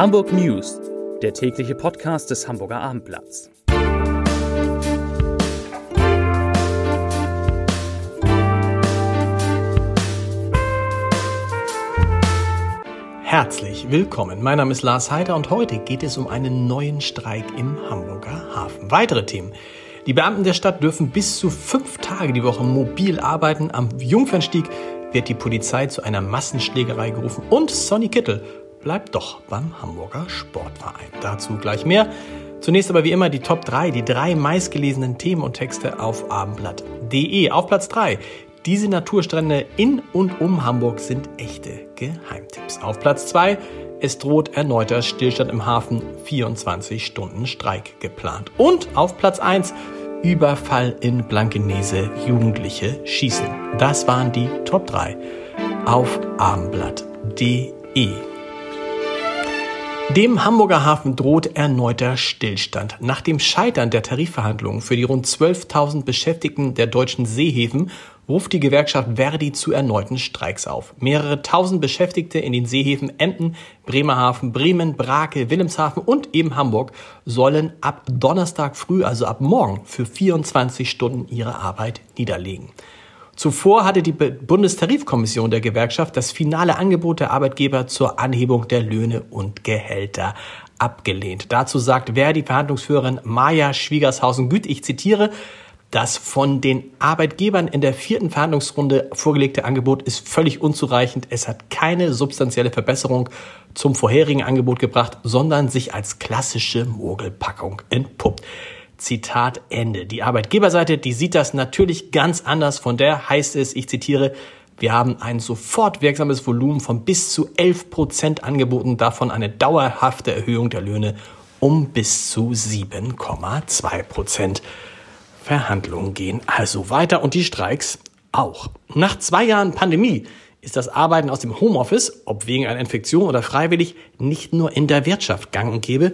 Hamburg News, der tägliche Podcast des Hamburger Abendblatts. Herzlich willkommen. Mein Name ist Lars Heider und heute geht es um einen neuen Streik im Hamburger Hafen. Weitere Themen. Die Beamten der Stadt dürfen bis zu fünf Tage die Woche mobil arbeiten. Am Jungfernstieg wird die Polizei zu einer Massenschlägerei gerufen und Sonny Kittel bleibt doch beim Hamburger Sportverein. Dazu gleich mehr. Zunächst aber wie immer die Top 3, die drei meistgelesenen Themen und Texte auf abendblatt.de. Auf Platz 3. Diese Naturstrände in und um Hamburg sind echte Geheimtipps. Auf Platz 2. Es droht erneuter Stillstand im Hafen, 24 Stunden Streik geplant. Und auf Platz 1. Überfall in Blankenese, Jugendliche schießen. Das waren die Top 3 auf abendblatt.de. Dem Hamburger Hafen droht erneuter Stillstand. Nach dem Scheitern der Tarifverhandlungen für die rund 12.000 Beschäftigten der deutschen Seehäfen ruft die Gewerkschaft Verdi zu erneuten Streiks auf. Mehrere tausend Beschäftigte in den Seehäfen Emden, Bremerhaven, Bremen, Brake, Wilhelmshaven und eben Hamburg sollen ab Donnerstag früh, also ab morgen, für 24 Stunden ihre Arbeit niederlegen. Zuvor hatte die Bundestarifkommission der Gewerkschaft das finale Angebot der Arbeitgeber zur Anhebung der Löhne und Gehälter abgelehnt. Dazu sagt Verdi Verhandlungsführerin Maja Schwiegershausen-Güth, ich zitiere, das von den Arbeitgebern in der vierten Verhandlungsrunde vorgelegte Angebot ist völlig unzureichend. Es hat keine substanzielle Verbesserung zum vorherigen Angebot gebracht, sondern sich als klassische Mogelpackung entpuppt. Zitat Ende. Die Arbeitgeberseite, die sieht das natürlich ganz anders. Von der heißt es, ich zitiere, wir haben ein sofort wirksames Volumen von bis zu 11 Prozent angeboten, davon eine dauerhafte Erhöhung der Löhne um bis zu 7,2 Prozent. Verhandlungen gehen also weiter und die Streiks auch. Nach zwei Jahren Pandemie ist das Arbeiten aus dem Homeoffice, ob wegen einer Infektion oder freiwillig, nicht nur in der Wirtschaft gang und gäbe,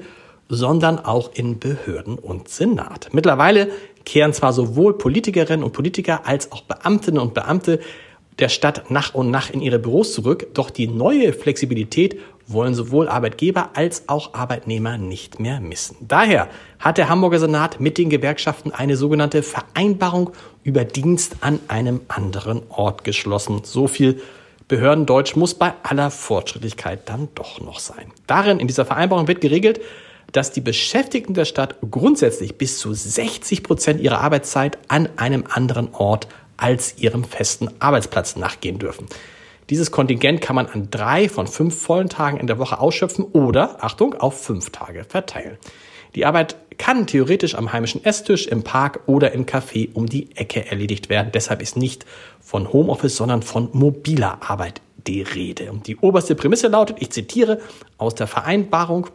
sondern auch in Behörden und Senat. Mittlerweile kehren zwar sowohl Politikerinnen und Politiker als auch Beamtinnen und Beamte der Stadt nach und nach in ihre Büros zurück, doch die neue Flexibilität wollen sowohl Arbeitgeber als auch Arbeitnehmer nicht mehr missen. Daher hat der Hamburger Senat mit den Gewerkschaften eine sogenannte Vereinbarung über Dienst an einem anderen Ort geschlossen. So viel Behördendeutsch muss bei aller Fortschrittlichkeit dann doch noch sein. Darin, in dieser Vereinbarung wird geregelt, dass die Beschäftigten der Stadt grundsätzlich bis zu 60 Prozent ihrer Arbeitszeit an einem anderen Ort als ihrem festen Arbeitsplatz nachgehen dürfen. Dieses Kontingent kann man an drei von fünf vollen Tagen in der Woche ausschöpfen oder, Achtung, auf fünf Tage verteilen. Die Arbeit kann theoretisch am heimischen Esstisch, im Park oder im Café um die Ecke erledigt werden. Deshalb ist nicht von Homeoffice, sondern von mobiler Arbeit die Rede. Und die oberste Prämisse lautet, ich zitiere aus der Vereinbarung,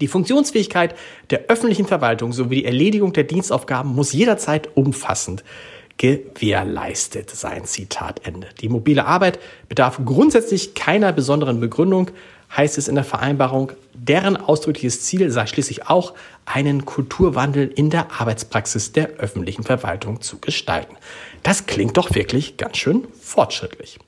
die Funktionsfähigkeit der öffentlichen Verwaltung sowie die Erledigung der Dienstaufgaben muss jederzeit umfassend gewährleistet sein. Zitat Ende. Die mobile Arbeit bedarf grundsätzlich keiner besonderen Begründung, heißt es in der Vereinbarung. Deren ausdrückliches Ziel sei schließlich auch, einen Kulturwandel in der Arbeitspraxis der öffentlichen Verwaltung zu gestalten. Das klingt doch wirklich ganz schön fortschrittlich.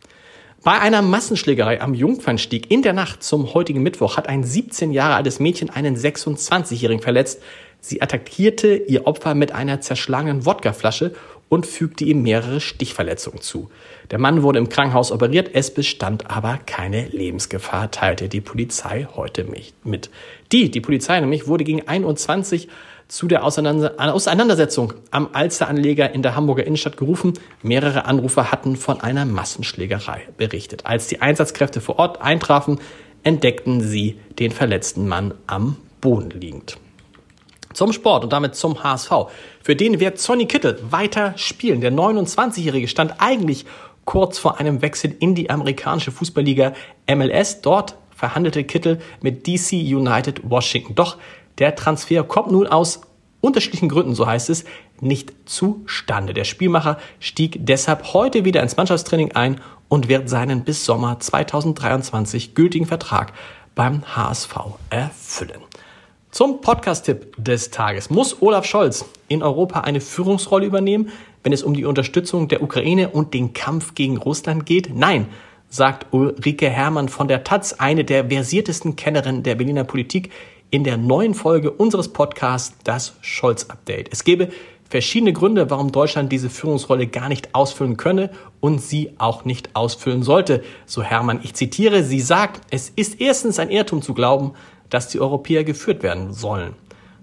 Bei einer Massenschlägerei am Jungfernstieg in der Nacht zum heutigen Mittwoch hat ein 17 Jahre altes Mädchen einen 26-Jährigen verletzt. Sie attackierte ihr Opfer mit einer zerschlagenen Wodkaflasche und fügte ihm mehrere Stichverletzungen zu. Der Mann wurde im Krankenhaus operiert, es bestand aber keine Lebensgefahr, teilte die Polizei heute mit. Die, die Polizei nämlich, wurde gegen 21 zu der Auseinandersetzung am Alsteranleger in der Hamburger Innenstadt gerufen. Mehrere Anrufer hatten von einer Massenschlägerei berichtet. Als die Einsatzkräfte vor Ort eintrafen, entdeckten sie den verletzten Mann am Boden liegend. Zum Sport und damit zum HSV. Für den wird Sonny Kittel weiter spielen. Der 29-Jährige stand eigentlich kurz vor einem Wechsel in die amerikanische Fußballliga MLS. Dort verhandelte Kittel mit DC United Washington. Doch der Transfer kommt nun aus unterschiedlichen Gründen, so heißt es, nicht zustande. Der Spielmacher stieg deshalb heute wieder ins Mannschaftstraining ein und wird seinen bis Sommer 2023 gültigen Vertrag beim HSV erfüllen. Zum Podcast-Tipp des Tages. Muss Olaf Scholz in Europa eine Führungsrolle übernehmen, wenn es um die Unterstützung der Ukraine und den Kampf gegen Russland geht? Nein, sagt Ulrike Hermann von der Taz, eine der versiertesten Kennerinnen der Berliner Politik, in der neuen Folge unseres Podcasts Das Scholz-Update. Es gebe verschiedene Gründe, warum Deutschland diese Führungsrolle gar nicht ausfüllen könne und sie auch nicht ausfüllen sollte. So Hermann, ich zitiere, sie sagt, es ist erstens ein Irrtum zu glauben, dass die Europäer geführt werden sollen.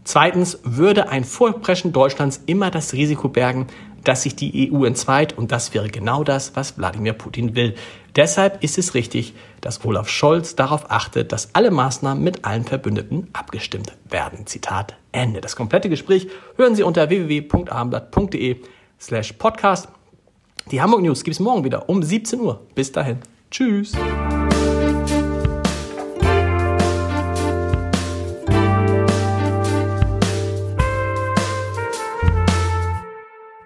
Zweitens würde ein Vorpreschen Deutschlands immer das Risiko bergen, dass sich die EU entzweit und das wäre genau das, was Wladimir Putin will. Deshalb ist es richtig, dass Olaf Scholz darauf achtet, dass alle Maßnahmen mit allen Verbündeten abgestimmt werden. Zitat Ende. Das komplette Gespräch hören Sie unter www.abendblatt.de slash podcast. Die Hamburg News gibt es morgen wieder um 17 Uhr. Bis dahin. Tschüss.